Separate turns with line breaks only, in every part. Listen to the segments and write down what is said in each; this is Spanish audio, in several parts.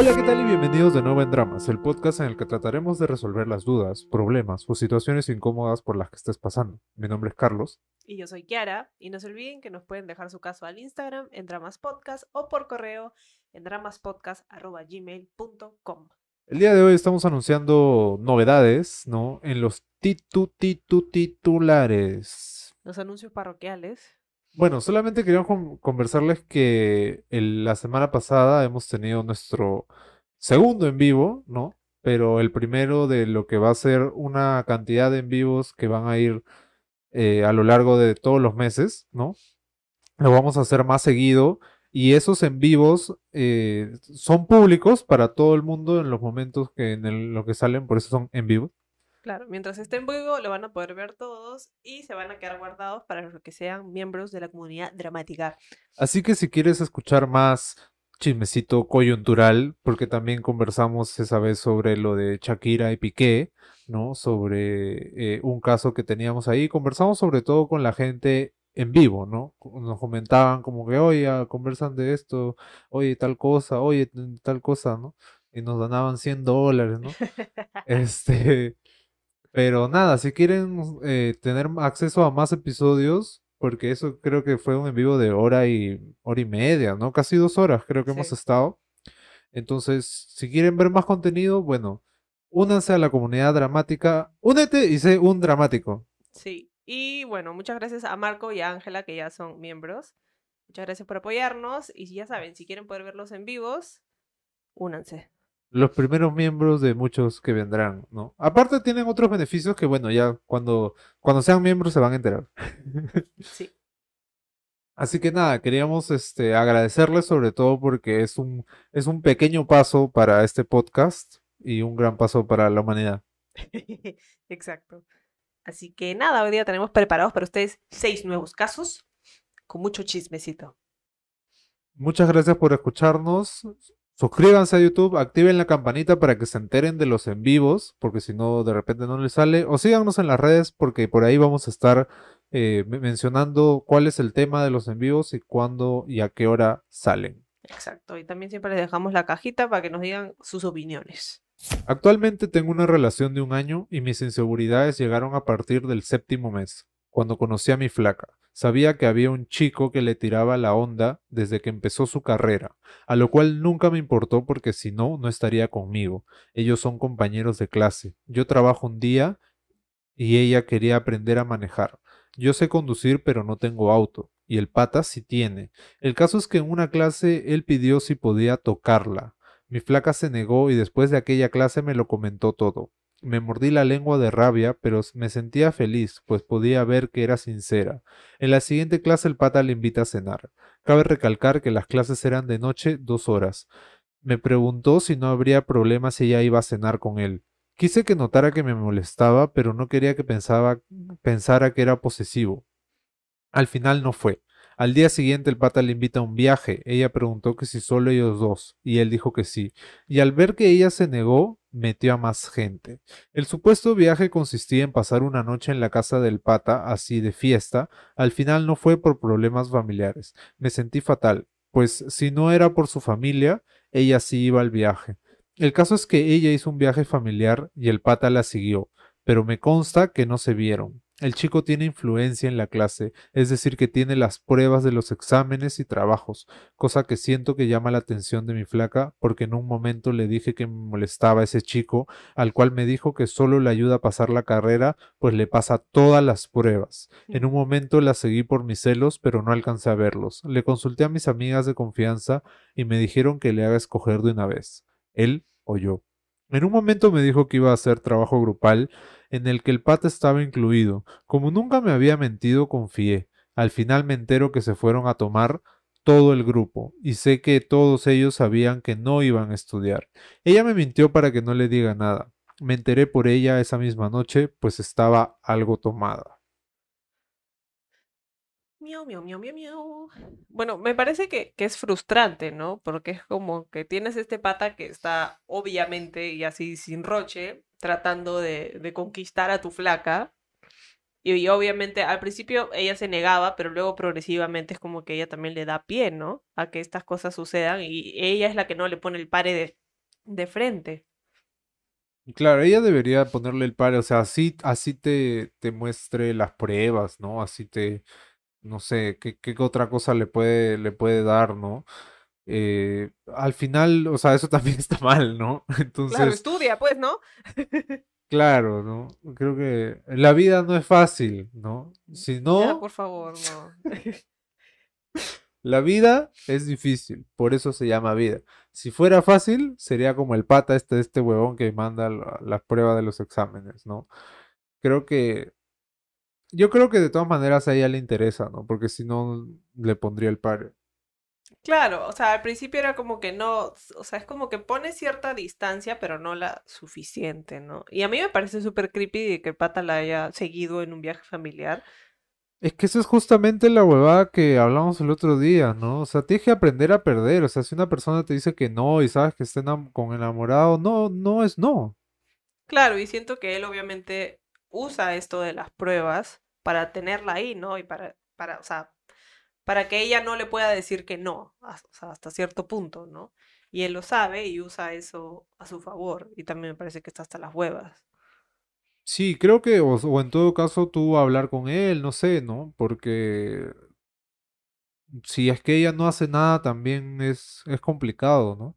Hola, ¿qué tal y bienvenidos de nuevo en Dramas, el podcast en el que trataremos de resolver las dudas, problemas o situaciones incómodas por las que estés pasando. Mi nombre es Carlos.
Y yo soy Kiara, y no se olviden que nos pueden dejar su caso al Instagram en Dramas Podcast o por correo en dramaspodcast.gmail.com.
El día de hoy estamos anunciando novedades, ¿no? En los titu titu titulares.
Los anuncios parroquiales.
Bueno, solamente queríamos con- conversarles que la semana pasada hemos tenido nuestro segundo en vivo, ¿no? Pero el primero de lo que va a ser una cantidad de en vivos que van a ir eh, a lo largo de todos los meses, ¿no? Lo vamos a hacer más seguido y esos en vivos eh, son públicos para todo el mundo en los momentos que en el- lo que salen, por eso son en vivo.
Claro, mientras esté en vivo lo van a poder ver todos y se van a quedar guardados para los que sean miembros de la comunidad dramática.
Así que si quieres escuchar más chismecito coyuntural, porque también conversamos esa vez sobre lo de Shakira y Piqué, ¿no? Sobre eh, un caso que teníamos ahí. Conversamos sobre todo con la gente en vivo, ¿no? Nos comentaban como que, oye, conversan de esto, oye, tal cosa, oye, tal cosa, ¿no? Y nos donaban 100 dólares, ¿no? Este, pero nada, si quieren eh, tener acceso a más episodios, porque eso creo que fue un en vivo de hora y hora y media, ¿no? Casi dos horas creo que hemos estado. Entonces, si quieren ver más contenido, bueno, únanse a la comunidad dramática, únete y sé un dramático.
Sí, y bueno, muchas gracias a Marco y a Ángela que ya son miembros. Muchas gracias por apoyarnos y ya saben, si quieren poder verlos en vivos, únanse.
Los primeros miembros de muchos que vendrán, ¿no? Aparte tienen otros beneficios que, bueno, ya cuando, cuando sean miembros se van a enterar.
Sí.
Así que nada, queríamos este, agradecerles sobre todo porque es un, es un pequeño paso para este podcast y un gran paso para la humanidad.
Exacto. Así que nada, hoy día tenemos preparados para ustedes seis nuevos casos con mucho chismecito.
Muchas gracias por escucharnos. Suscríbanse a YouTube, activen la campanita para que se enteren de los en vivos, porque si no, de repente no les sale. O síganos en las redes, porque por ahí vamos a estar eh, me- mencionando cuál es el tema de los en vivos y cuándo y a qué hora salen.
Exacto. Y también siempre les dejamos la cajita para que nos digan sus opiniones.
Actualmente tengo una relación de un año y mis inseguridades llegaron a partir del séptimo mes, cuando conocí a mi flaca. Sabía que había un chico que le tiraba la onda desde que empezó su carrera, a lo cual nunca me importó porque si no, no estaría conmigo. Ellos son compañeros de clase. Yo trabajo un día y ella quería aprender a manejar. Yo sé conducir pero no tengo auto, y el pata sí tiene. El caso es que en una clase él pidió si podía tocarla. Mi flaca se negó y después de aquella clase me lo comentó todo. Me mordí la lengua de rabia, pero me sentía feliz, pues podía ver que era sincera. En la siguiente clase el pata le invita a cenar. Cabe recalcar que las clases eran de noche dos horas. Me preguntó si no habría problema si ella iba a cenar con él. Quise que notara que me molestaba, pero no quería que pensara que era posesivo. Al final no fue. Al día siguiente el pata le invita a un viaje. Ella preguntó que si solo ellos dos, y él dijo que sí. Y al ver que ella se negó, metió a más gente. El supuesto viaje consistía en pasar una noche en la casa del pata, así de fiesta. Al final no fue por problemas familiares. Me sentí fatal, pues si no era por su familia, ella sí iba al viaje. El caso es que ella hizo un viaje familiar y el pata la siguió, pero me consta que no se vieron. El chico tiene influencia en la clase, es decir, que tiene las pruebas de los exámenes y trabajos, cosa que siento que llama la atención de mi flaca, porque en un momento le dije que me molestaba ese chico, al cual me dijo que solo le ayuda a pasar la carrera, pues le pasa todas las pruebas. En un momento la seguí por mis celos, pero no alcancé a verlos. Le consulté a mis amigas de confianza y me dijeron que le haga escoger de una vez, él o yo. En un momento me dijo que iba a hacer trabajo grupal en el que el pata estaba incluido. Como nunca me había mentido, confié. Al final me entero que se fueron a tomar todo el grupo, y sé que todos ellos sabían que no iban a estudiar. Ella me mintió para que no le diga nada. Me enteré por ella esa misma noche, pues estaba algo tomada.
Miau, miau, miau, miau, miau. Bueno, me parece que, que es frustrante, ¿no? Porque es como que tienes este pata que está obviamente y así sin roche tratando de, de conquistar a tu flaca Y, obviamente al principio ella se negaba, pero luego progresivamente es como que ella también le da pie, ¿no? A que estas cosas sucedan y ella es la que no le pone el pare de, de frente.
Claro, ella debería ponerle el pare, o sea, así, así te, te muestre las pruebas, ¿no? Así te, no sé, qué, qué otra cosa le puede, le puede dar, ¿no? Eh, al final, o sea, eso también está mal, ¿no?
Claro,
Entonces,
estudia, pues, ¿no?
claro, ¿no? Creo que la vida no es fácil, ¿no? Si
Ya,
no,
por favor, no.
la vida es difícil, por eso se llama vida. Si fuera fácil, sería como el pata este, este huevón que manda la- las pruebas de los exámenes, ¿no? Creo que, yo creo que de todas maneras a ella le interesa, ¿no? Porque si no, le pondría el pare.
Claro, o sea, al principio era como que no, o sea, es como que pone cierta distancia, pero no la suficiente, ¿no? Y a mí me parece súper creepy de que el pata la haya seguido en un viaje familiar.
Es que eso es justamente la huevada que hablamos el otro día, ¿no? O sea, tienes que aprender a perder. O sea, si una persona te dice que no y sabes que está enam- con enamorado, no, no es no.
Claro, y siento que él obviamente usa esto de las pruebas para tenerla ahí, ¿no? Y para, para, o sea, para que ella no le pueda decir que no, sea, hasta cierto punto, ¿no? Y él lo sabe y usa eso a su favor. Y también me parece que está hasta las huevas.
Sí, creo que, o, o en todo caso, tú hablar con él, no sé, ¿no? Porque si es que ella no hace nada, también es, es complicado, ¿no?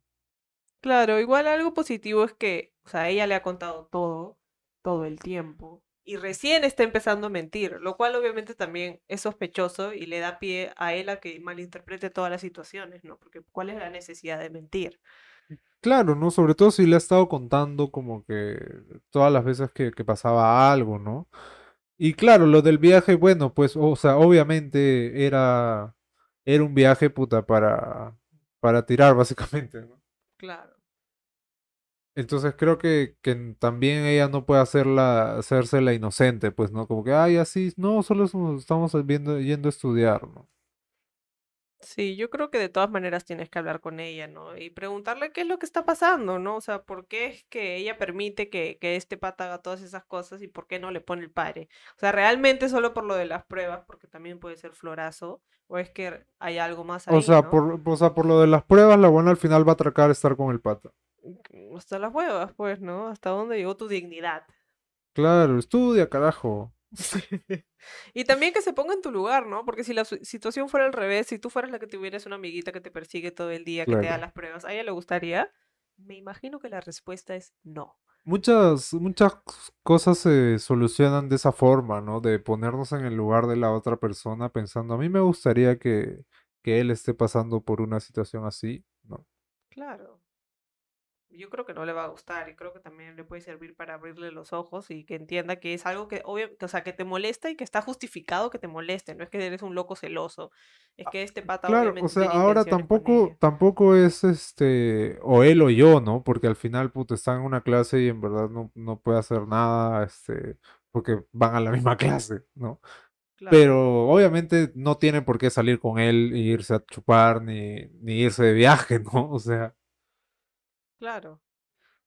Claro, igual algo positivo es que, o sea, ella le ha contado todo, todo el tiempo, y recién está empezando a mentir, lo cual obviamente también es sospechoso y le da pie a él a que malinterprete todas las situaciones, ¿no? Porque ¿cuál es la necesidad de mentir?
Claro, ¿no? Sobre todo si le ha estado contando como que todas las veces que, que pasaba algo, ¿no? Y claro, lo del viaje, bueno, pues, o sea, obviamente era, era un viaje, puta, para, para tirar, básicamente, ¿no?
Claro.
Entonces creo que, que también ella no puede hacerla, hacerse la inocente, pues, ¿no? Como que, ay, así, no, solo estamos viendo, yendo a estudiar, ¿no?
Sí, yo creo que de todas maneras tienes que hablar con ella, ¿no? Y preguntarle qué es lo que está pasando, ¿no? O sea, ¿por qué es que ella permite que, que este pata haga todas esas cosas y por qué no le pone el pare? O sea, ¿realmente solo por lo de las pruebas, porque también puede ser florazo, o es que hay algo más
O
ahí,
sea,
¿no?
por, o sea, por lo de las pruebas, la buena al final va a atracar estar con el pata.
Mm, Hasta las huevas, pues, ¿no? ¿Hasta dónde llegó tu dignidad?
Claro, estudia, carajo.
Y también que se ponga en tu lugar, ¿no? Porque si la situación fuera al revés, si tú fueras la que tuvieras una amiguita que te persigue todo el día, que te da las pruebas, ¿a ella le gustaría? Me imagino que la respuesta es no.
Muchas, muchas cosas se solucionan de esa forma, ¿no? De ponernos en el lugar de la otra persona pensando, a mí me gustaría que, que él esté pasando por una situación así, ¿no?
Claro. Yo creo que no le va a gustar y creo que también le puede servir para abrirle los ojos y que entienda que es algo que, obvio, que, o sea, que te molesta y que está justificado que te moleste. No es que eres un loco celoso. Es que este pata
Claro, o
obviamente
sea,
tiene
ahora tampoco, tampoco es este, o él o yo, ¿no? Porque al final, puto, están en una clase y en verdad no, no puede hacer nada, este, porque van a la misma clase, ¿no?
Claro,
Pero obviamente no tiene por qué salir con él e irse a chupar ni, ni irse de viaje, ¿no? O sea,
claro.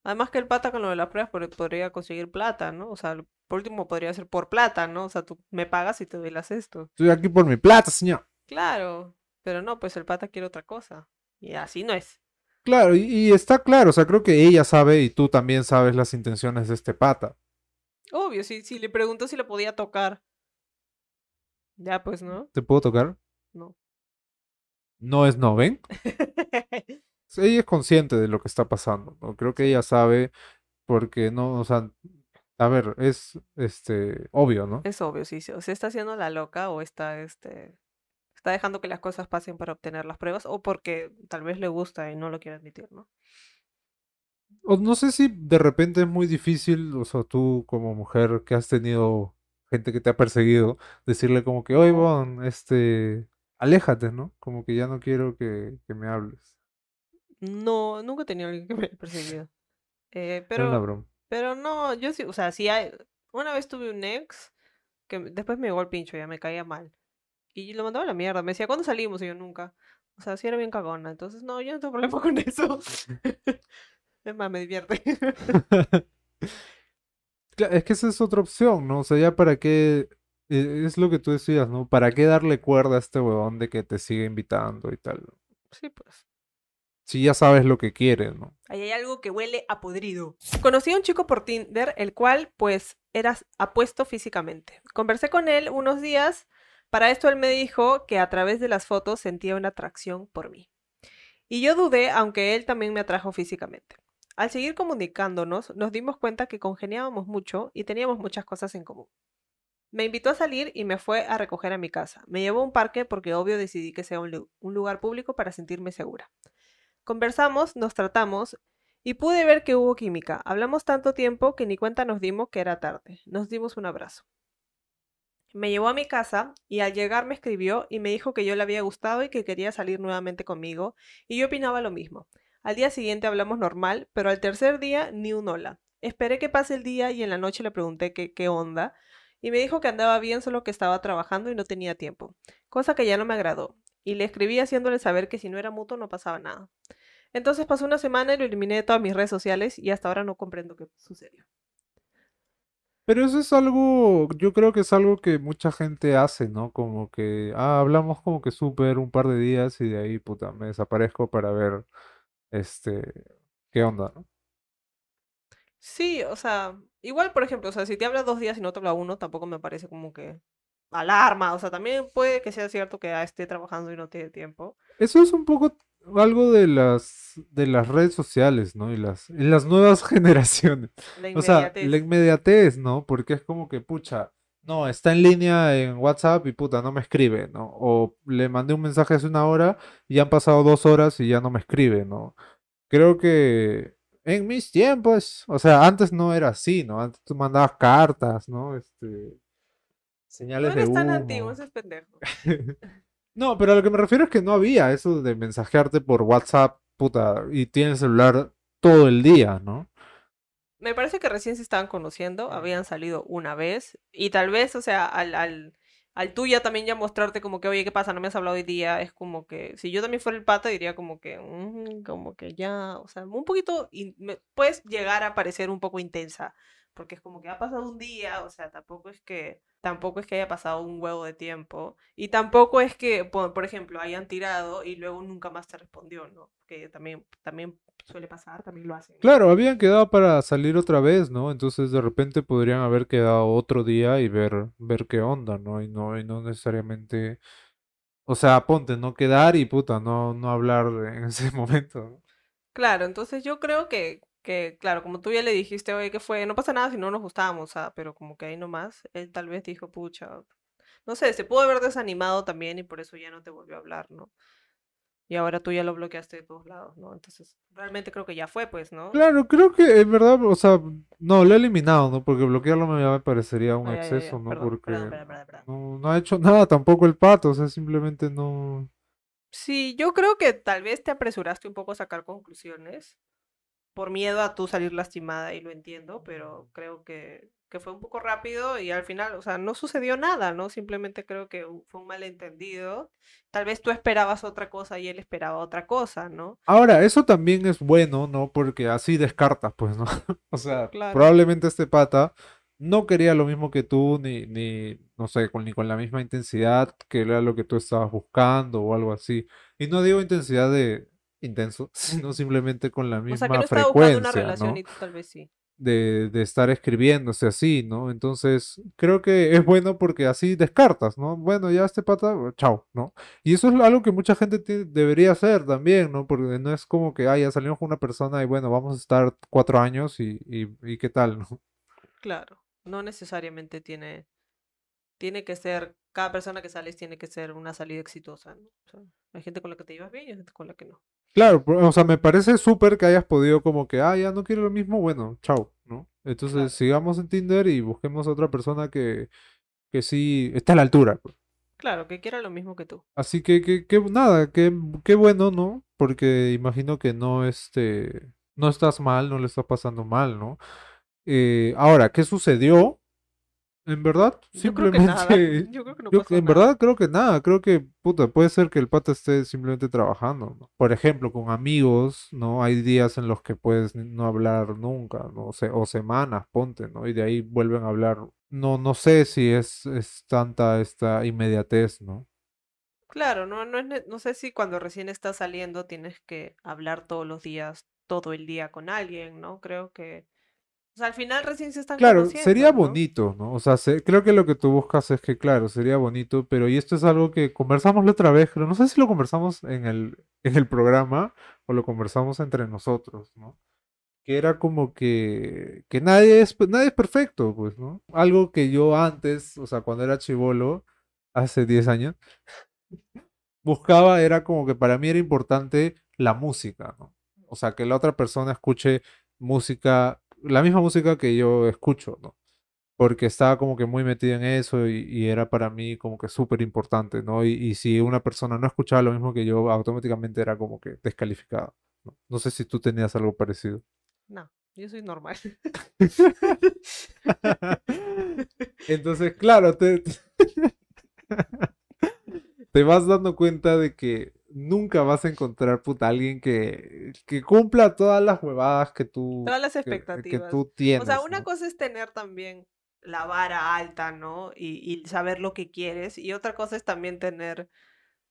Además que el pata con lo de las pruebas pod- podría conseguir plata, ¿no? O sea, por último podría ser por plata, ¿no? O sea, tú me pagas y te doy las esto.
estoy aquí por mi plata, señor.
Claro, pero no, pues el pata quiere otra cosa. Y así no es.
Claro, y, y está claro, o sea, creo que ella sabe y tú también sabes las intenciones de este pata.
Obvio, si, si le preguntó si le podía tocar. Ya, pues, ¿no?
¿Te puedo tocar?
No.
No es no, ¿ven? Ella es consciente de lo que está pasando, ¿no? Creo que ella sabe porque no, o sea, a ver, es este obvio, ¿no?
Es obvio, sí, sí. O se está haciendo la loca o está, este, está dejando que las cosas pasen para obtener las pruebas o porque tal vez le gusta y no lo quiere admitir, ¿no?
O no sé si de repente es muy difícil, o sea, tú como mujer que has tenido gente que te ha perseguido, decirle como que, oye, Bon, este, aléjate, ¿no? Como que ya no quiero que, que me hables.
No, nunca he tenido alguien que me haya perseguido. Eh, pero,
broma.
pero no, yo sí, o sea, sí hay, una vez tuve un ex que después me llegó el pincho, ya me caía mal. Y lo mandaba a la mierda, me decía, ¿cuándo salimos? Y yo nunca. O sea, sí era bien cagona, entonces no, yo no tengo problema con eso. Es más, me divierte.
Es que esa es otra opción, ¿no? O sea, ya para qué e- es lo que tú decías, ¿no? ¿Para qué darle cuerda a este huevón de que te sigue invitando y tal?
Sí, pues.
Si ya sabes lo que quiere, ¿no?
Ahí hay algo que huele a podrido. Conocí a un chico por Tinder, el cual, pues, era apuesto físicamente. Conversé con él unos días. Para esto él me dijo que a través de las fotos sentía una atracción por mí. Y yo dudé, aunque él también me atrajo físicamente. Al seguir comunicándonos, nos dimos cuenta que congeniábamos mucho y teníamos muchas cosas en común. Me invitó a salir y me fue a recoger a mi casa. Me llevó a un parque porque obvio decidí que sea un, un lugar público para sentirme segura. Conversamos, nos tratamos y pude ver que hubo química. Hablamos tanto tiempo que ni cuenta nos dimos que era tarde. Nos dimos un abrazo. Me llevó a mi casa y al llegar me escribió y me dijo que yo le había gustado y que quería salir nuevamente conmigo y yo opinaba lo mismo. Al día siguiente hablamos normal, pero al tercer día ni un hola. Esperé que pase el día y en la noche le pregunté qué, onda y me dijo que andaba bien solo que estaba trabajando y no tenía tiempo, cosa que ya no me agradó. Y le escribí haciéndole saber que si no era mutuo no pasaba nada. Entonces pasó una semana y lo eliminé de todas mis redes sociales y hasta ahora no comprendo qué sucedió.
Pero eso es algo, yo creo que es algo que mucha gente hace, ¿no? Como que, ah, hablamos como que súper un par de días y de ahí, puta, me desaparezco para ver, este, qué onda, ¿no?
Sí, o sea, igual, por ejemplo, o sea, si te habla dos días y no te habla uno, tampoco me parece como que alarma. O sea, también puede que sea cierto que esté trabajando y no tiene tiempo.
Eso es un poco algo de las, de las redes sociales, ¿no? Y las, y las nuevas generaciones.
La
O sea, la
inmediatez.
inmediatez, ¿no? Porque es como que, pucha, no, está en línea en WhatsApp y puta, no me escribe, ¿no? O le mandé un mensaje hace una hora y ya han pasado dos horas y ya no me escribe, ¿no? Creo que en mis tiempos, o sea, antes no era así, ¿no? Antes tú mandabas cartas, ¿no? Este,
No
de
eres tan antiguo, ese es pendejo.
No, pero a lo que me refiero es que no había eso de mensajearte por WhatsApp, puta, y tienes celular todo el día, ¿no?
Me parece que recién se estaban conociendo, habían salido una vez y tal vez, o sea, al, al, al tú ya también ya mostrarte como que, oye, ¿qué pasa? No me has hablado hoy día, es como que, si yo también fuera el pata, diría como que, "Mm, como que ya, o sea, un poquito, me- puedes llegar a parecer un poco intensa, porque es como que ha pasado un día, o sea, tampoco es que, tampoco es que haya pasado un huevo de tiempo y tampoco es que, por, por ejemplo, hayan tirado y luego nunca más te respondió, ¿no? Que también, también suele pasar, también lo hacen. ¿no?
Claro, habían quedado para salir otra vez, ¿no? Entonces de repente podrían haber quedado otro día y ver, ver qué onda, ¿no? Y no, y no necesariamente, o sea, ponte, no quedar y puta, no, no hablar en ese momento, ¿no?
Claro, entonces yo creo que, que, claro, como tú ya le dijiste, oye, ¿qué fue? No pasa nada si no nos gustábamos, ah, pero como que ahí nomás, él tal vez dijo, pucha, no sé, se pudo haber desanimado también y por eso ya no te volvió a hablar, ¿no? Y ahora tú ya lo bloqueaste de todos lados, ¿no? Entonces, realmente creo que ya fue, pues, ¿no?
Claro, creo que en verdad, o sea, no, lo he eliminado, ¿no? Porque bloquearlo me, me parecería un
Ay, ay,
exceso,
ay,
¿no?
perdón,
Porque
perdón, perdón.
no, no ha hecho nada tampoco el pato, o sea, simplemente no...
Sí, yo creo que tal vez te apresuraste un poco a sacar conclusiones por miedo a tú salir lastimada y lo entiendo, pero creo que, que fue un poco rápido y al final, o sea, no sucedió nada, ¿no? Simplemente creo que fue un malentendido. Tal vez tú esperabas otra cosa y él esperaba otra cosa, ¿no?
Ahora, eso también es bueno, ¿no? Porque así descartas, pues, ¿no? O sea,
Claro.
probablemente este pata no quería lo mismo que tú, ni, ni, no sé, con, ni con la misma intensidad que era lo que tú estabas buscando o algo así. Y no digo intensidad de intenso, sino simplemente con la
O sea, que
misma
no estaba buscando una
frecuencia,
relación
¿no?
y tú tal vez sí.
De, de estar escribiéndose así, ¿no? Entonces, creo que es bueno porque así descartas, ¿no? Bueno, ya este pata, chao, ¿no? Y eso es algo que mucha gente debería hacer también, ¿no? Porque no es como que, ah, ya salimos con una persona y bueno, vamos a estar cuatro años y, y, y qué tal, ¿no?
Claro, no necesariamente tiene, tiene que ser, cada persona que sales tiene que ser una salida exitosa, ¿no? O sea, hay gente con la que te llevas bien y hay gente con la que no.
Claro, o sea, me parece súper que hayas podido como que, ah, ya no quiero lo mismo, bueno, chao, ¿no? Entonces,
Claro.
sigamos en Tinder y busquemos a otra persona que, que sí está a la altura, pues.
Claro, que quiera lo mismo que tú.
Así que, que, que nada, que, qué bueno, ¿no? Porque imagino que no, este, no estás mal, no le estás pasando mal, ¿no? Eh, ahora, ¿qué sucedió? En verdad,
Yo creo que nada.
simplemente,
Yo creo que no
yo
pasó
en
nada.
verdad creo que nada, creo que, puta, puede ser que el pata esté simplemente trabajando, ¿no? Por ejemplo, con amigos, ¿no? Hay días en los que puedes no hablar nunca, ¿no? O, se- o semanas, ponte, ¿no? Y de ahí vuelven a hablar. No, no sé si es, es tanta esta inmediatez, ¿no?
Claro, no, no es, no sé si cuando recién estás saliendo tienes que hablar todos los días, todo el día con alguien, ¿no? Creo que, o sea, al final recién se están
Claro, sería bonito, ¿no? O sea, se- creo que lo que tú buscas es que, claro, sería bonito, pero y esto es algo que conversamos la otra vez, pero no sé si lo conversamos en el, en el programa o lo conversamos entre nosotros, ¿no? Que era como que, que nadie es, nadie es perfecto, pues, ¿no? Algo que yo antes, o sea, cuando era chivolo, hace 10 años, buscaba era como que para mí era importante la música, ¿no? O sea, que la otra persona escuche música, la misma música que yo escucho, ¿no? Porque estaba como que muy metido en eso y, y era para mí como que súper importante, ¿no? Y, y si una persona no escuchaba lo mismo que yo, automáticamente era como que descalificada, ¿no? No sé si tú tenías algo parecido.
No, yo soy normal.
Entonces, claro, te, te vas dando cuenta de que nunca vas a encontrar puta alguien que, que cumpla todas las huevadas que tú,
Todas las
que, que
expectativas.
tú
O
tienes,
sea, una
¿no?
cosa es tener también la vara alta, ¿no? Y, y saber lo que quieres. Y otra cosa es también tener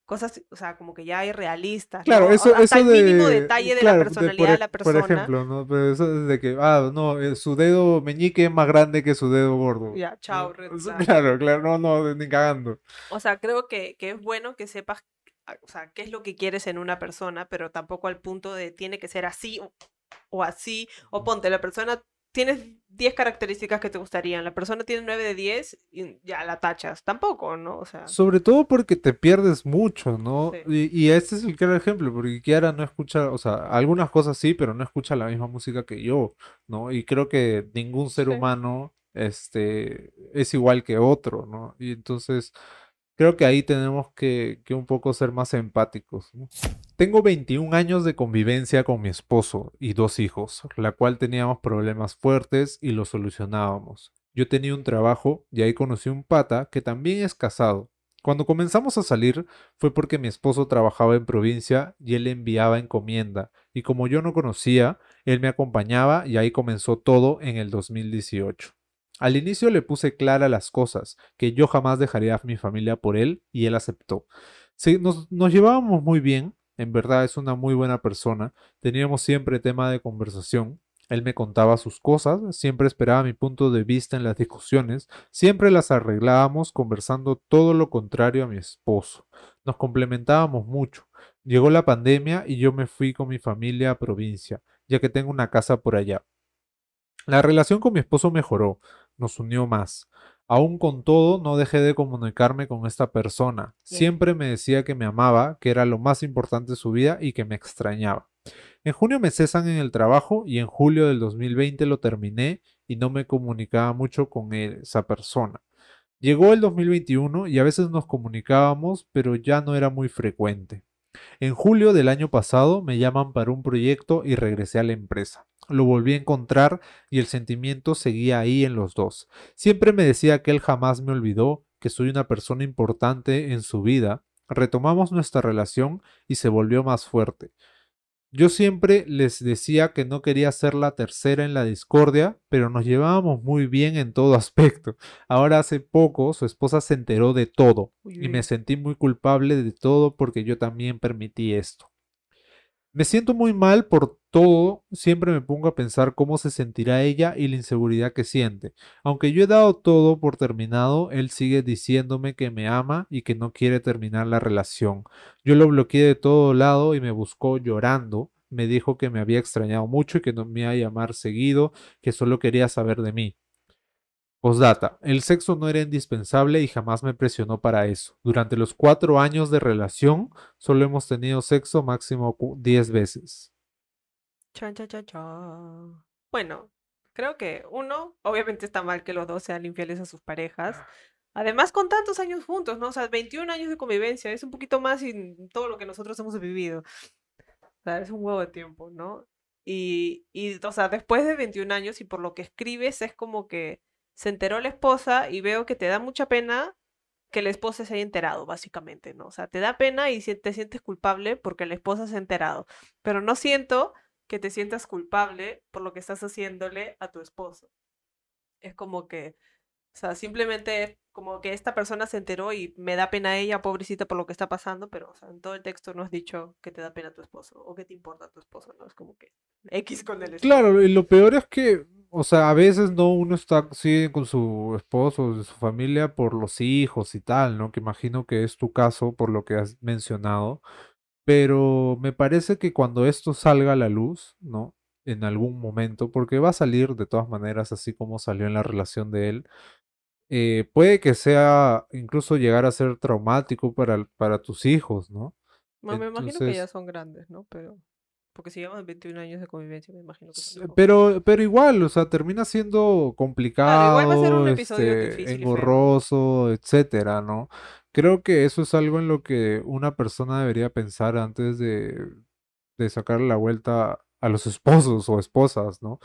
cosas, o sea, como que ya irrealistas,
Claro,
¿no? O-
eso,
Hasta
eso
el mínimo
de,
detalle de la
claro, de-
personalidad
por,
de
ej-
la
por
persona.
ejemplo, ¿no? Pero eso es de que, ah, no, eh, su dedo meñique es más grande que su dedo gordo.
Ya, chao,
O. Claro, claro, no, no, ni cagando.
O sea, creo que, que es bueno que sepas, o sea, qué es lo que quieres en una persona, pero tampoco al punto de tiene que ser así o, o así. O ponte, la persona, tienes 10 características que te gustarían, la persona tiene 9 de 10 y ya la tachas. Tampoco, ¿no? O sea,
Sobre todo porque te pierdes mucho, ¿no?
Sí.
Y, y este es el claro ejemplo, porque Kiara no escucha, o sea, algunas cosas sí, pero no escucha la misma música que yo, ¿no? Y creo que ningún ser
Sí.
humano, este, es igual que otro, ¿no? Y entonces creo que ahí tenemos que, un poco ser más empáticos. Tengo 21 años de convivencia con mi esposo y dos hijos, la cual teníamos problemas fuertes y los solucionábamos. Yo tenía un trabajo y ahí conocí un pata que también es casado. Cuando comenzamos a salir fue porque mi esposo trabajaba en provincia y él enviaba encomienda, y como yo no conocía, él me acompañaba y ahí comenzó todo en el 2018. Al inicio le puse clara las cosas, que yo jamás dejaría a mi familia por él y él aceptó. Nos llevábamos muy bien, en verdad es una muy buena persona, teníamos siempre tema de conversación, él me contaba sus cosas, siempre esperaba mi punto de vista en las discusiones, siempre las arreglábamos conversando todo lo contrario a mi esposo. Nos complementábamos mucho. Llegó la pandemia y yo me fui con mi familia a provincia, ya que tengo una casa por allá. La relación con mi esposo mejoró, nos unió más. Aún con todo, no dejé de comunicarme con esta persona. Siempre me decía que me amaba, que era lo más importante de su vida y que me extrañaba. En junio me cesan en el trabajo y en julio del 2020 lo terminé y no me comunicaba mucho con él- esa persona. Llegó el 2021 y a veces nos comunicábamos, pero ya no era muy frecuente. En julio del año pasado me llaman para un proyecto y regresé a la empresa. Lo volví a encontrar y el sentimiento seguía ahí en los dos. Siempre me decía que él jamás me olvidó, que soy una persona importante en su vida. Retomamos nuestra relación y se volvió más fuerte. Yo siempre les decía que no quería ser la tercera en la discordia, pero nos llevábamos muy bien en todo aspecto. Ahora hace poco su esposa se enteró de todo y me sentí muy culpable de todo porque yo también permití esto. Me siento muy mal por todo, siempre me pongo a pensar cómo se sentirá ella y la inseguridad que siente. Aunque yo he dado todo por terminado, él sigue diciéndome que me ama y que no quiere terminar la relación. Yo lo bloqueé de todo lado y me buscó llorando. Me dijo que me había extrañado mucho y que no me iba a llamar seguido, que solo quería saber de mí. Postdata, el sexo no era indispensable y jamás me presionó para eso. Durante los cuatro años de relación, solo hemos tenido sexo máximo cu- 10 veces.
Chan, chan, chan, chan. Bueno, creo que uno, obviamente está mal que los dos sean infieles a sus parejas. Además, con tantos años juntos, ¿no? O sea, 21 años de convivencia, es un poquito más sin todo lo que nosotros hemos vivido. O sea, es un huevo de tiempo, ¿no? Y, y, o sea, después de 21 años y por lo que escribes, es como que se enteró la esposa y veo que te da mucha pena que la esposa se haya enterado, básicamente, ¿no? O sea, te da pena y te sientes culpable porque la esposa se ha enterado, pero no siento que te sientas culpable por lo que estás haciéndole a tu esposo. Es como que, o sea, simplemente como que esta persona se enteró y me da pena a ella, pobrecita, por lo que está pasando, pero o sea, en todo el texto no has dicho que te da pena tu esposo o que te importa tu esposo, ¿no? Es como que X con el
Claro, y lo peor es que o sea, a veces no uno está así con su esposo, su familia por los hijos y tal, ¿no? Que imagino que es tu caso por lo que has mencionado. Pero me parece que cuando esto salga a la luz, ¿no? En algún momento, porque va a salir de todas maneras así como salió en la relación de él, eh, puede que sea incluso llegar a ser traumático para, para tus hijos, ¿no?
me imagino que ya son grandes, ¿no? Pero... Porque si llevamos 21 años de convivencia, me imagino que
pero, pero igual, o sea, termina siendo complicado, igual va a ser un episodio este, engorroso, etcétera, ¿no? Creo que eso es algo en lo que una persona debería pensar antes de, de sacarle la vuelta a los esposos o esposas, ¿no?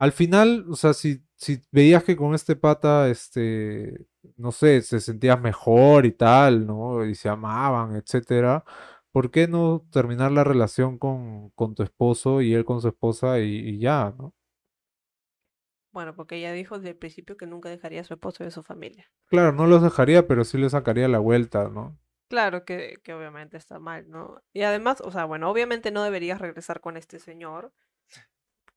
Al final, o sea, si, si veías que con este pata, este, no sé, se sentías mejor y tal, ¿no? Y se amaban, etcétera ¿por qué no terminar la relación con, con tu esposo y él con su esposa y, ya, ¿no?
Bueno, porque ella dijo desde el principio que nunca dejaría a su esposo y a su familia.
Claro, no los dejaría, pero sí le sacaría la vuelta, ¿no?
Claro que, que obviamente está mal, ¿no? Y además, o sea, bueno, obviamente no deberías regresar con este señor,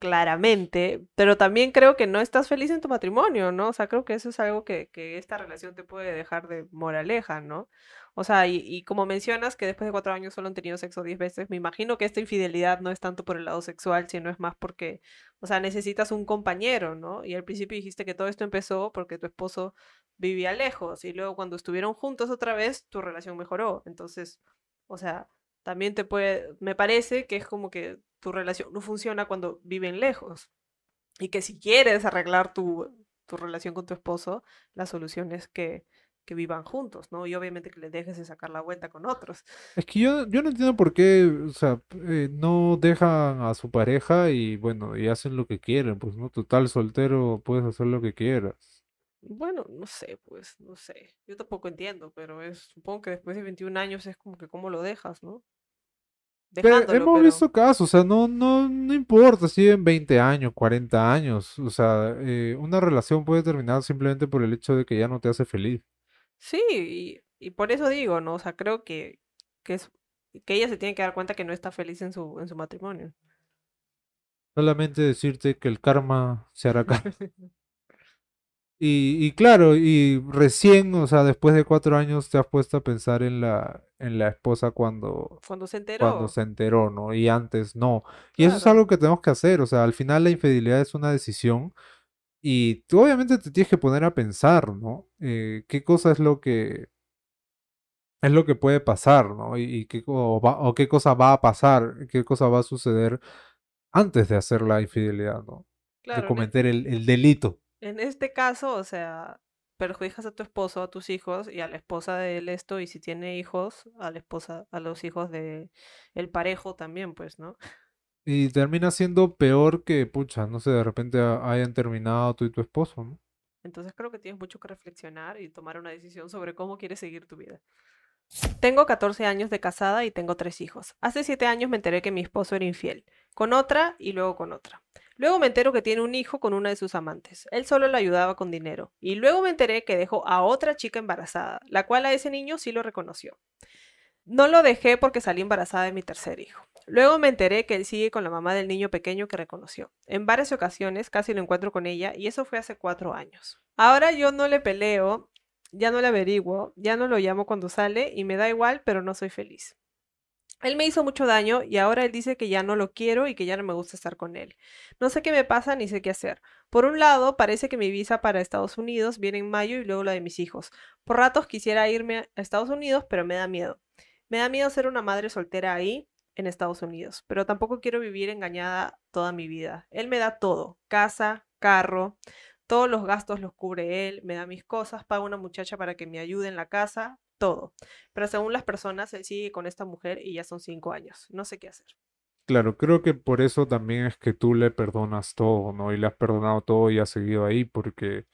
claramente, pero también creo que no estás feliz en tu matrimonio, ¿no? O sea, creo que eso es algo que, esta relación te puede dejar de moraleja, ¿no? O sea, y, como mencionas que después de cuatro años solo han tenido sexo diez veces, me imagino que esta infidelidad no es tanto por el lado sexual, sino es más porque, o sea, necesitas un compañero, ¿no? Y al principio dijiste que todo esto empezó porque tu esposo vivía lejos y luego cuando estuvieron juntos otra vez, tu relación mejoró. Entonces, o sea, también te puede, me parece que es como que tu relación no funciona cuando viven lejos. Y que si quieres arreglar tu, tu relación con tu esposo, la solución es que que vivan juntos, ¿no? Y obviamente que les dejes de sacar la vuelta con otros.
Es que yo, yo no entiendo por qué, o sea, eh, no dejan a su pareja y bueno, y hacen lo que quieren, pues, ¿no? Total, soltero, puedes hacer lo que quieras.
Bueno, no sé, pues, no sé. Yo tampoco entiendo, pero es, supongo que después de 21 años es como que cómo lo dejas, ¿no?
Dejándolo, hemos visto casos, o sea, no, no, no importa si en 20 años, 40 años, o sea, eh, una relación puede terminar simplemente por el hecho de que ya no te hace feliz.
Sí, y, por eso digo, ¿no? O sea, creo que, que, es, que ella se tiene que dar cuenta que no está feliz en su, en su matrimonio.
Solamente decirte que el karma se hará cargo. Y, y, claro, y recién, o sea, después de cuatro años te has puesto a pensar en la, en la esposa cuando,
cuando se enteró.
Cuando se enteró, ¿no? Y antes no. Y eso es algo que tenemos que hacer, o sea, al final la infidelidad es una decisión y tú obviamente te tienes que poner a pensar, ¿no? Eh, ¿Qué cosa es lo que es lo que puede pasar, ¿no? Y, qué, o, qué cosa va a pasar, qué cosa va a suceder antes de hacer la infidelidad, ¿no? de cometer el, el, delito.
En este caso, o sea, perjudicas a tu esposo, a tus hijos y a la esposa de él esto, y si tiene hijos, a la esposa, a los hijos de el parejo también, pues, ¿no?
Y termina siendo peor que, pucha, no sé, de repente hayan terminado tú y tu esposo, ¿no?
Entonces creo que tienes mucho que reflexionar y tomar una decisión sobre cómo quieres seguir tu vida. Tengo 14 años de casada y tengo tres hijos. Hace 7 años me enteré que mi esposo era infiel, con otra y luego con otra. Luego me entero que tiene un hijo con una de sus amantes. Él solo le ayudaba con dinero. Y luego me enteré que dejó a otra chica embarazada, la cual a ese niño sí lo reconoció. No lo dejé porque salí embarazada de mi tercer hijo. Luego me enteré que él sigue con la mamá del niño pequeño que reconoció. En varias ocasiones casi lo encuentro con ella y eso fue hace cuatro años. Ahora yo no le peleo, ya no le averiguo, ya no lo llamo cuando sale y me da igual, pero no soy feliz. Él me hizo mucho daño y ahora él dice que ya no lo quiero y que ya no me gusta estar con él. No sé qué me pasa ni sé qué hacer. Por un lado, parece que mi visa para Estados Unidos viene en mayo y luego la de mis hijos. Por ratos quisiera irme a Estados Unidos, pero me da miedo. Me da miedo ser una madre soltera ahí, en Estados Unidos, pero tampoco quiero vivir engañada toda mi vida. Él me da todo, casa, carro, todos los gastos los cubre él, me da mis cosas, paga una muchacha para que me ayude en la casa, todo. Pero según las personas, él sigue con esta mujer y ya son cinco años. No sé qué hacer.
Claro, creo que por eso también es que tú le perdonas todo, ¿no? Y le has perdonado todo y has seguido ahí, porque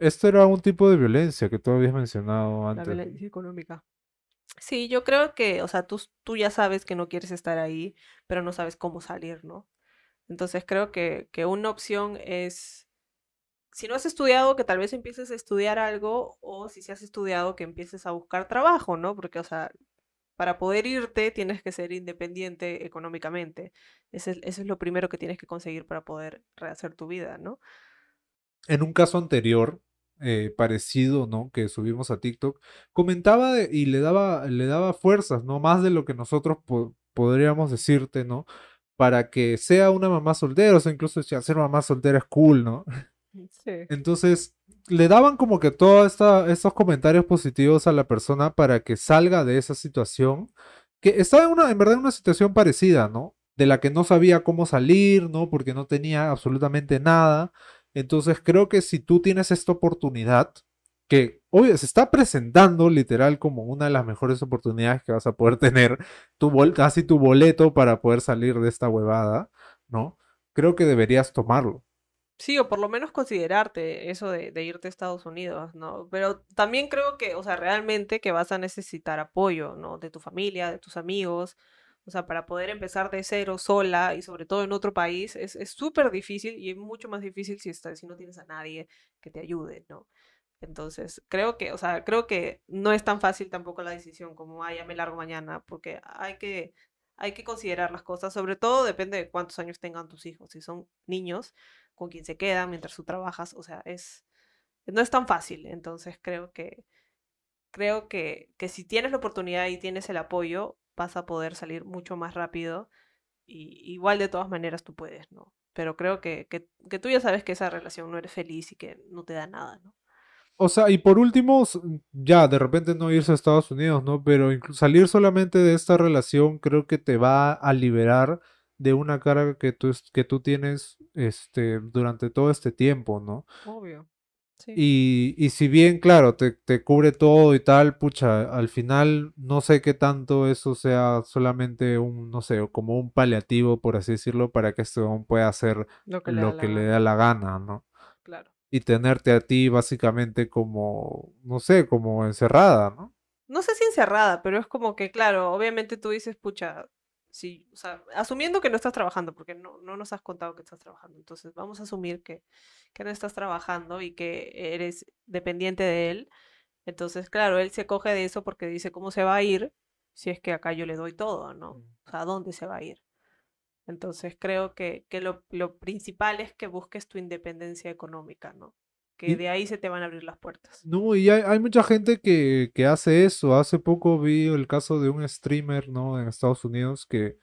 Esto era un tipo de violencia que tú habías mencionado
La
antes.
violencia económica. Sí, yo creo que, o sea, tú, tú ya sabes que no quieres estar ahí, pero no sabes cómo salir, ¿no? Entonces creo que, que una opción es, si no has estudiado, que tal vez empieces a estudiar algo, o si sí has estudiado, que empieces a buscar trabajo, ¿no? Porque, o sea, para poder irte tienes que ser independiente económicamente. Eso es lo primero que tienes que conseguir para poder rehacer tu vida, ¿no?
En un caso anterior, eh, parecido, ¿no? Que subimos a TikTok, comentaba y le daba, le daba fuerzas, ¿no? Más de lo que nosotros po- podríamos decirte, ¿no? Para que sea una mamá soltera, o sea, incluso ser mamá soltera es cool, ¿no? Entonces, le daban como que todos estos comentarios positivos a la persona para que salga de esa situación, que estaba en una, en verdad, en una situación parecida, ¿no? De la que no sabía cómo salir, ¿no? Porque no tenía absolutamente nada. Entonces, creo que si tú tienes esta oportunidad, que obvio se está presentando literal como una de las mejores oportunidades que vas a poder tener, tu bol- casi tu boleto para poder salir de esta huevada, ¿no? Creo que deberías tomarlo.
Sí, o por lo menos considerarte eso de, irte a Estados Unidos, ¿no? Pero también creo que, o sea, realmente que vas a necesitar apoyo, ¿no? De tu familia, de tus amigos, o sea, para poder empezar de cero sola y sobre todo en otro país es súper difícil y es mucho más difícil si estás, si no tienes a nadie que te ayude, ¿no? Entonces, creo que, o sea, creo que no es tan fácil tampoco la decisión como, ah, ya me largo mañana, porque hay que, hay que considerar las cosas, sobre todo depende de cuántos años tengan tus hijos, si son niños con quien se quedan mientras tú trabajas, o sea, es, no es tan fácil, entonces creo que, creo que, que si tienes la oportunidad y tienes el apoyo, vas a poder salir mucho más rápido y igual de todas maneras tú puedes, ¿no? Pero creo que, que, que tú ya sabes que esa relación no eres feliz y que no te da nada, ¿no?
O sea, y por último, ya, de repente no irse a Estados Unidos, ¿no? Pero salir solamente de esta relación creo que te va a liberar de una carga que tú, es- que tú tienes este, durante todo este tiempo, ¿no?
Obvio. Sí.
Y, y si bien, claro, te, te cubre todo y tal, pucha, al final no sé qué tanto eso sea solamente un, no sé, como un paliativo, por así decirlo, para que este hombre pueda hacer
Lo que le da
lo
la
le da la gana, ¿no?
claro.
Y tenerte a ti básicamente como, no sé, como encerrada, ¿no?
No sé si encerrada, pero es como que, claro, obviamente tú dices, pucha, sí, o sea, asumiendo que no estás trabajando, porque no, no nos has contado que estás trabajando, entonces vamos a asumir que, que no estás trabajando y que eres dependiente de él. Entonces, claro, él se coge de eso porque dice, ¿cómo se va a ir si es que acá yo le doy todo, ¿no? O sea, ¿a dónde se va a ir? Entonces, creo que, que lo, lo principal es que busques tu independencia económica, ¿no? Que
Y,
de ahí se te van a abrir las puertas.
no, y hay, hay mucha gente que, que hace eso. Hace poco vi el caso de un streamer, ¿no? En Estados Unidos que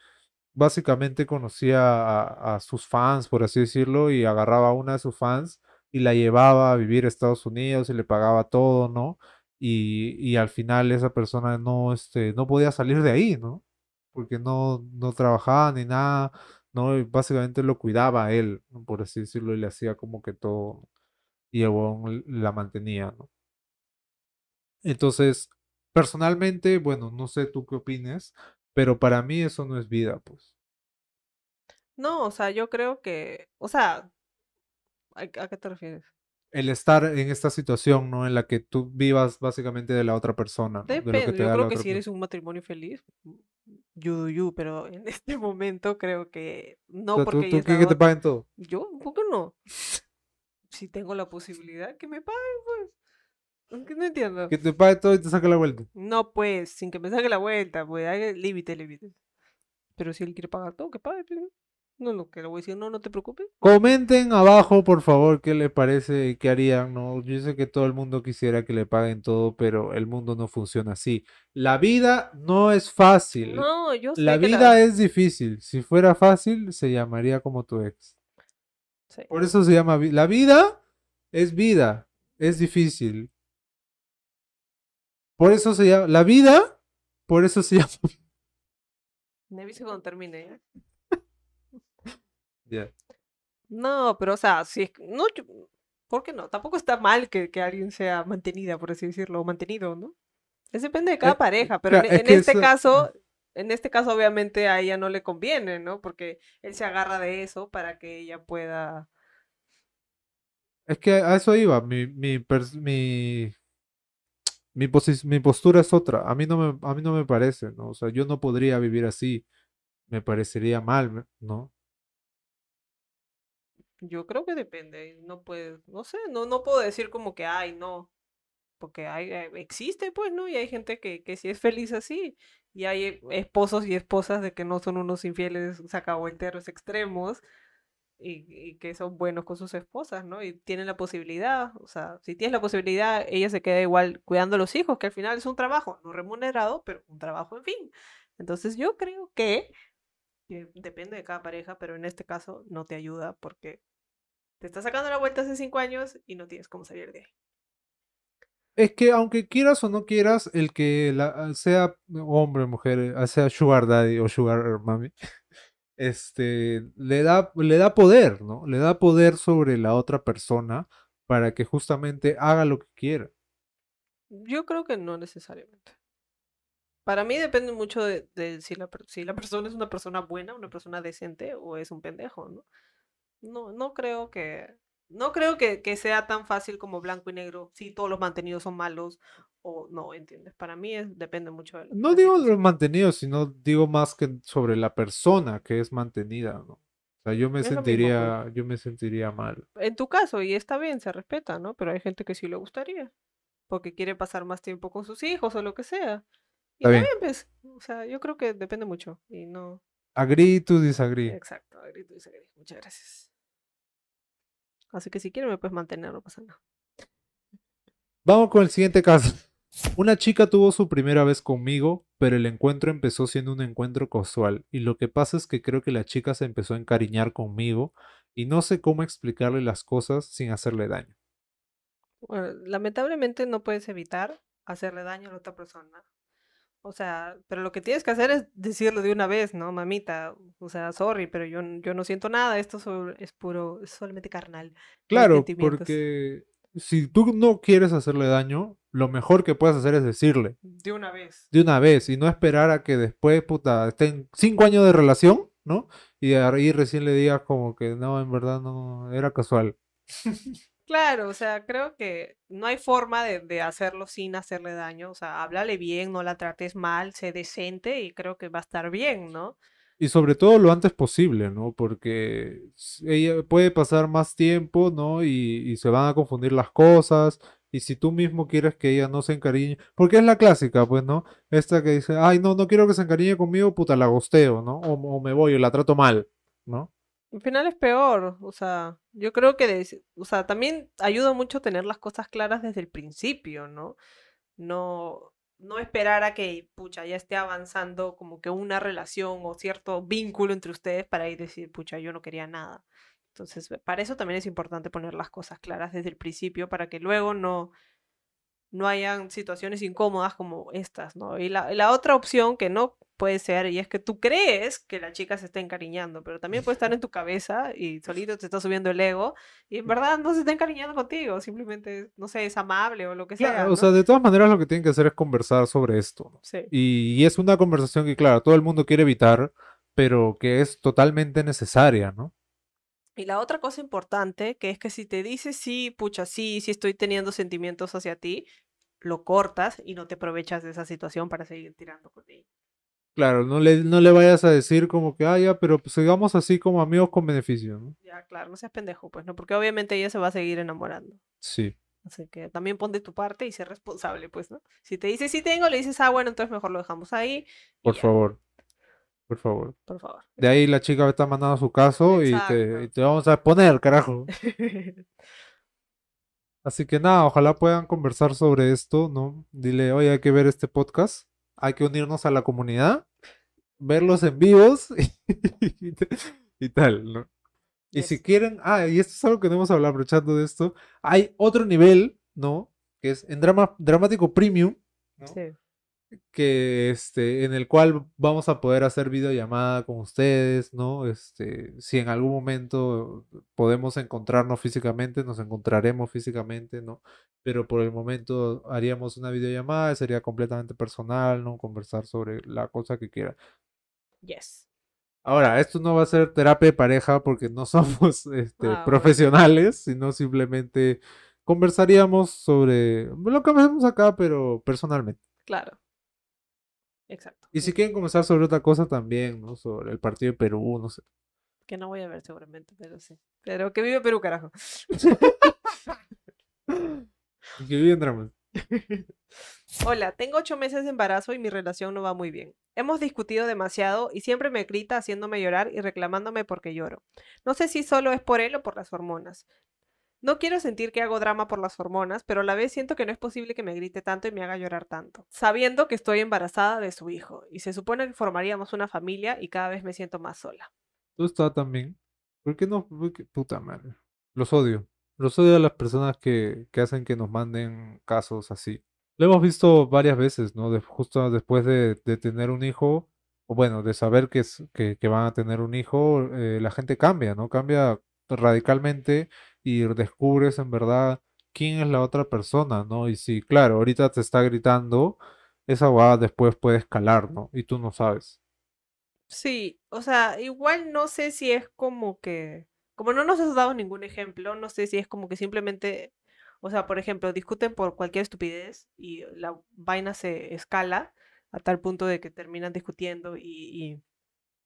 básicamente conocía a, a sus fans, por así decirlo, y agarraba a una de sus fans y la llevaba a vivir a Estados Unidos y le pagaba todo, ¿no? Y, y al final esa persona no, este, no podía salir de ahí, ¿no? Porque no, no trabajaba ni nada, ¿no? Y básicamente lo cuidaba a él, ¿no? por así decirlo, y le hacía como que todo, y el la mantenía, ¿no? Entonces, personalmente, bueno, no sé tú qué opines, pero para mí eso no es vida, pues.
No, o sea, yo creo que, o sea, ¿a, a qué te refieres?
El estar en esta situación, ¿no? En la que tú vivas básicamente de la otra persona, ¿no? De lo que
Depende,
te
yo
da
creo que si eres un matrimonio feliz, you, pero en este momento creo que
O
no
sea, tú,
porque
tú
ella
quieres que te paguen todo.
yo, ¿por qué no? Si tengo la posibilidad, que me paguen, pues. Es que no entiendo.
Que te pague todo y te saque la vuelta.
No, pues, sin que me saque la vuelta, pues, hay límite, límite. Pero si él quiere pagar todo, que pague, pues. No, no, que le voy a decir, no, no te preocupes.
Comenten abajo, por favor, qué les parece y qué harían, ¿no? Yo sé que todo el mundo quisiera que le paguen todo, pero el mundo no funciona así. La vida no es fácil.
No, yo
La
que
vida
la...
es difícil. Si fuera fácil, se llamaría como tu ex.
Sí.
Por eso se llama La vida es vida. Es difícil. Por eso se llama. La vida, por eso se llama.
Me cuando termine, ¿ya? No, pero o sea, si es no, yo- ¿por qué no? Tampoco está mal que, que alguien sea mantenida, por así decirlo, o mantenido, ¿no? Es depende de cada
Eh,
pareja, pero en,
claro, es
en
que
este
eso-
caso, en este caso obviamente a ella no le conviene, ¿no? Porque él se agarra de eso para que ella pueda,
Es que a eso iba, mi, mi, mi, mi, postura es otra, a mí no me, a mí no me parece, ¿no? O sea, yo no podría vivir así, me parecería mal, ¿no?
Yo creo que depende, no puedes, no sé, no, no puedo decir como que, ay, no, porque hay, eh, existe, pues, ¿no? Y hay gente que, que sí es feliz así, y hay eh, esposos y esposas de que no son unos infieles sacahuenteros extremos, y, y que son buenos con sus esposas, ¿no? Y tienen la posibilidad, o sea, si tienes la posibilidad, ella se queda igual cuidando a los hijos, que al final es un trabajo no remunerado, pero un trabajo, en fin. Entonces yo creo que, que depende de cada pareja, pero en este caso no te ayuda porque te está sacando la vuelta hace cinco años y no tienes cómo salir de ahí.
Es que aunque quieras o no quieras, el que la, sea hombre, mujer, eh, sea sugar daddy o sugar mami, este, le da, le da poder, ¿no? Le da poder sobre la otra persona para que justamente haga lo que quiera.
Yo creo que no necesariamente. Para mí depende mucho de, de si, la, si la persona es una persona buena, una persona decente o es un pendejo, ¿no? No, no creo que, no creo que, que sea tan fácil como blanco y negro, si todos los mantenidos son malos o no, ¿entiendes? Para mí es, depende mucho de
No digo los mantenidos, sino digo más que sobre la persona que es mantenida, ¿no? O sea, yo me
Es lo mismo, pues.
sentiría, yo me sentiría mal.
En tu caso, y está bien, se respeta, ¿no? Pero hay gente que sí le gustaría, porque quiere pasar más tiempo con sus hijos o lo que sea. Y
Está bien.
también, pues, o sea, yo creo que depende mucho y no...
Agree to disagree.
Exacto, agree to disagree. Muchas gracias. Así que si quieres me puedes mantener, no pasa nada.
Vamos con el siguiente caso. Una chica tuvo su primera vez conmigo, pero el encuentro empezó siendo un encuentro casual. Y lo que pasa es que creo que la chica se empezó a encariñar conmigo y no sé cómo explicarle las cosas sin hacerle daño.
Bueno, lamentablemente no puedes evitar hacerle daño a la otra persona. O sea, pero lo que tienes que hacer es decirlo de una vez, ¿no, mamita? O sea, sorry, pero yo, yo no siento nada, esto es puro, es solamente carnal,
Claro, porque si tú no quieres hacerle daño, lo mejor que puedes hacer es decirle
De una vez.
de una vez y no esperar a que después, puta, estén cinco años de relación, ¿no? Y ahí recién le digas como que no, en verdad no, era casual.
Claro, o sea, creo que no hay forma de, hacerlo sin hacerle daño. O sea, háblale bien, no la trates mal, sé decente y creo que va a estar bien, ¿no?
Y sobre todo lo antes posible, ¿no? Porque ella puede pasar más tiempo, ¿no? Y, y se van a confundir las cosas. Y si tú mismo quieres que ella no se encariñe, porque es la clásica, pues, ¿no? Esta que dice, ay, no, no quiero que se encariñe conmigo, puta, la gosteo, ¿no? O, o me voy, o la trato mal, ¿no?
Al final es peor, o sea, yo creo que, o sea, también ayuda mucho tener las cosas claras desde el principio, ¿no? No, no esperar a que, pucha, ya esté avanzando como que una relación o cierto vínculo entre ustedes para ir decir, pucha, yo no quería nada. Entonces, para eso también es importante poner las cosas claras desde el principio para que luego no, no hayan situaciones incómodas como estas, ¿no? Y la, otra opción que no puede ser, y es que tú crees que la chica se está encariñando, pero también puede estar en tu cabeza y solito te está subiendo el ego, y en verdad no se está encariñando contigo, simplemente, no sé, es amable o lo que sea,
Claro,
¿no?
o sea, de todas maneras lo que tienen que hacer es conversar sobre esto, ¿no?
Sí.
Y, y es una conversación que, claro, todo el mundo quiere evitar, pero que es totalmente necesaria, ¿no?
Y la otra cosa importante, que es que si te dice sí, pucha, sí, sí estoy teniendo sentimientos hacia ti, lo cortas y no te aprovechas de esa situación para seguir tirando con ella.
Claro, no le, no le vayas a decir como que, ah, ya, pero pues sigamos así como amigos con beneficio, ¿no?
Ya, claro, no seas pendejo, pues, ¿no? Porque obviamente ella se va a seguir enamorando.
Sí,
Así que también pon de tu parte y sé responsable, pues, ¿no? Si te dice sí tengo, le dices, ah, bueno, entonces mejor lo dejamos ahí.
por
ya,
favor, por favor.
por favor.
De ahí la chica está mandando su caso y te,
Exacto.
y te vamos a poner, carajo. Así que nada, ojalá puedan conversar sobre esto, ¿no? Dile, oye, hay que ver este podcast, hay que unirnos a la comunidad, verlos en vivos y, y tal, ¿no? Y si quieren, ah, y esto es algo que no hemos hablado aprovechando de esto, hay otro nivel, ¿no? Que es en drama, dramático premium, ¿no?
Sí.
Que este, en el cual vamos a poder hacer videollamada con ustedes, ¿no? Este, si en algún momento podemos encontrarnos físicamente, nos encontraremos físicamente, ¿no? Pero por el momento haríamos una videollamada, sería completamente personal, ¿no? Conversar sobre la cosa que quiera.
Yes.
Ahora, esto no va a ser terapia de pareja porque no somos este,
Ah,
profesionales, sino simplemente conversaríamos sobre lo que hacemos acá, pero personalmente.
Claro. Exacto.
Y si quieren conversar sobre otra cosa también, ¿no? Sobre el partido de Perú, no sé.
Que no voy a ver seguramente, pero sí. Pero que vive Perú, carajo.
Y que viven dramas.
Hola, tengo ocho meses de embarazo y mi relación no va muy bien. Hemos discutido demasiado y siempre me grita haciéndome llorar y reclamándome porque lloro. No sé si solo es por él o por las hormonas. No quiero sentir que hago drama por las hormonas, pero a la vez siento que no es posible que me grite tanto y me haga llorar tanto, sabiendo que estoy embarazada de su hijo y se supone que formaríamos una familia y cada vez me siento más sola.
¿Tú estás también? ¿Por qué no? Puta madre. Los odio. Los odio a las personas que, que hacen que nos manden casos así. Lo hemos visto varias veces, ¿no? De- justo después de, de tener un hijo, o bueno, de saber que, es, que, que van a tener un hijo, eh, la gente cambia, ¿no? Cambia radicalmente y descubres en verdad quién es la otra persona, ¿no? Y si, claro, ahorita te está gritando, esa va después puede escalar, ¿no? Y tú no sabes.
Sí, o sea, igual no sé si es como que, como no nos has dado ningún ejemplo, no sé si es como que simplemente, o sea, por ejemplo, discuten por cualquier estupidez y la vaina se escala a tal punto de que terminan discutiendo y, y,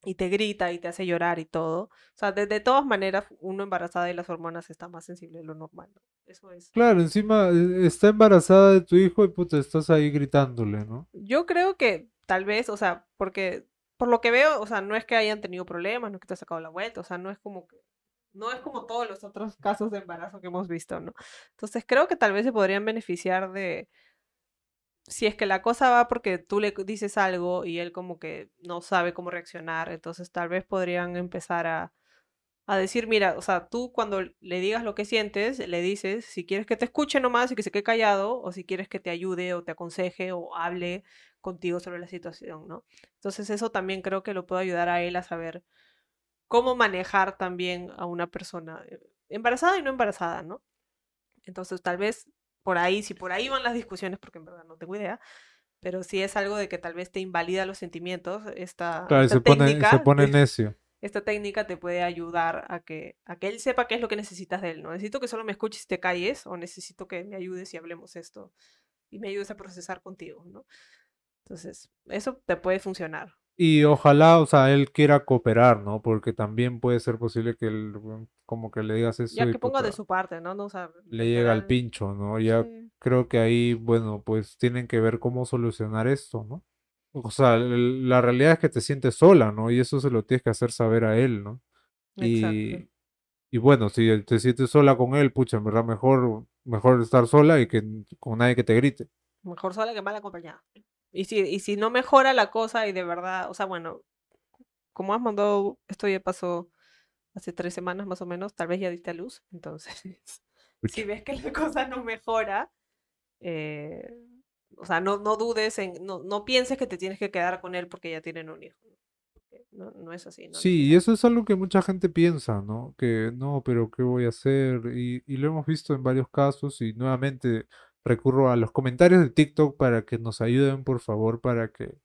y te grita y te hace llorar y todo. O sea, de, de todas maneras, uno embarazada y las hormonas está más sensible de lo normal, ¿no? Eso es.
Claro, encima eh, está embarazada de tu hijo y puta, estás ahí gritándole, ¿no?
Yo creo que tal vez, o sea, porque por lo que veo, o sea, no es que hayan tenido problemas, no es que te ha sacado la vuelta, o sea, no es como que, no es como todos los otros casos de embarazo que hemos visto, ¿no? Entonces creo que tal vez se podrían beneficiar de, si es que la cosa va porque tú le dices algo y él como que no sabe cómo reaccionar, entonces tal vez podrían empezar a, a decir, mira, o sea, tú cuando le digas lo que sientes, le dices si quieres que te escuche nomás y que se quede callado, o si quieres que te ayude o te aconseje o hable contigo sobre la situación, ¿no? Entonces eso también creo que lo puede ayudar a él a saber cómo manejar también a una persona eh, embarazada y no embarazada, ¿no? Entonces tal vez por ahí, si por ahí van las discusiones, porque en verdad no tengo idea, pero si es algo de que tal vez te invalida los sentimientos, esta,
Claro, y
esta
se pone, y
técnica
se pone
te-
necio.
esta técnica te puede ayudar a que, a que él sepa qué es lo que necesitas de él, ¿no? Necesito que solo me escuches y te calles, o necesito que me ayudes y hablemos esto, y me ayudes a procesar contigo, ¿no? Entonces, eso te puede funcionar.
Y ojalá, o sea, él quiera cooperar, ¿no? Porque también puede ser posible que él, como que le digas eso
Ya que ponga de su parte, ¿no? no o sea,
le llega al pincho, ¿no? Ya
sí.
creo que ahí, bueno, pues tienen que ver cómo solucionar esto, ¿no? O sea, el- la realidad es que te sientes sola, ¿no? Y eso se lo tienes que hacer saber a él, ¿no?
Exacto.
Y, y bueno, si te sientes sola con él, pucha, en verdad mejor, mejor estar sola y que con nadie que te grite.
Mejor sola que mal acompañada. Y si, y si no mejora la cosa y de verdad, o sea, bueno, como has mandado, esto ya pasó hace tres semanas más o menos, tal vez ya diste a luz, entonces, si ves que la cosa no mejora, eh, o sea, no, no dudes en, no, no pienses que te tienes que quedar con él porque ya tienen un hijo. No, no es así, no
Sí, y eso es algo que mucha gente piensa, ¿no? Que no, pero ¿qué voy a hacer? Y, y lo hemos visto en varios casos y nuevamente recurro a los comentarios de TikTok para que nos ayuden, por favor, para que,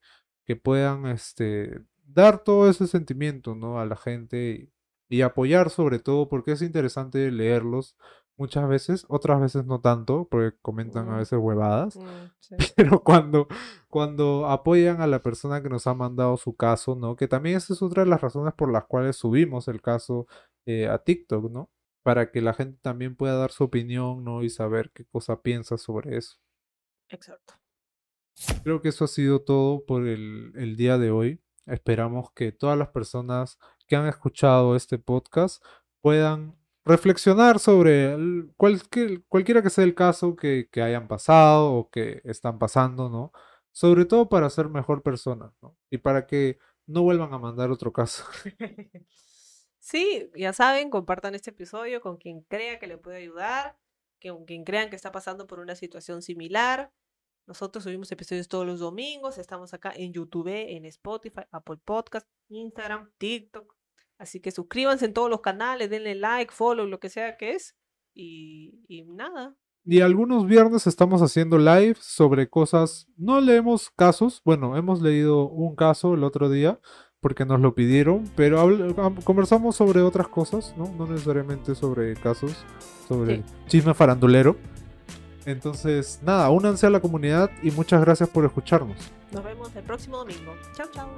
que puedan este, dar todo ese sentimiento, ¿no? A la gente y, y apoyar sobre todo, porque es interesante leerlos muchas veces, otras veces no tanto, porque comentan a
Mm.
veces huevadas.
Mm, sí.
Pero cuando, cuando apoyan a la persona que nos ha mandado su caso, ¿no? Que también esa es otra de las razones por las cuales subimos el caso eh, a TikTok, ¿no? Para que la gente también pueda dar su opinión, ¿no? Y saber qué cosa piensa sobre eso.
Exacto.
Creo que eso ha sido todo por el, el día de hoy. Esperamos que todas las personas que han escuchado este podcast puedan reflexionar sobre cualquier, cualquiera que sea el caso que, que hayan pasado o que están pasando, ¿no? Sobre todo para ser mejor personas, ¿no? Y para que no vuelvan a mandar otro caso.
Sí, ya saben, compartan este episodio con quien crea que le puede ayudar, con quien crean que está pasando por una situación similar. Nosotros subimos episodios todos los domingos, estamos acá en YouTube, en Spotify, Apple Podcast, Instagram, TikTok. Así que suscríbanse en todos los canales, denle like, follow, lo que sea que es. Y, y nada,
Y algunos viernes estamos haciendo live sobre cosas, no leemos casos, bueno, hemos leído un caso el otro día, porque nos lo pidieron, pero conversamos sobre otras cosas, ¿no? No necesariamente sobre casos, sobre
Sí.
chisme farandulero. Entonces, nada, únanse a la comunidad y muchas gracias por escucharnos.
Nos vemos el próximo domingo. Chao, chao.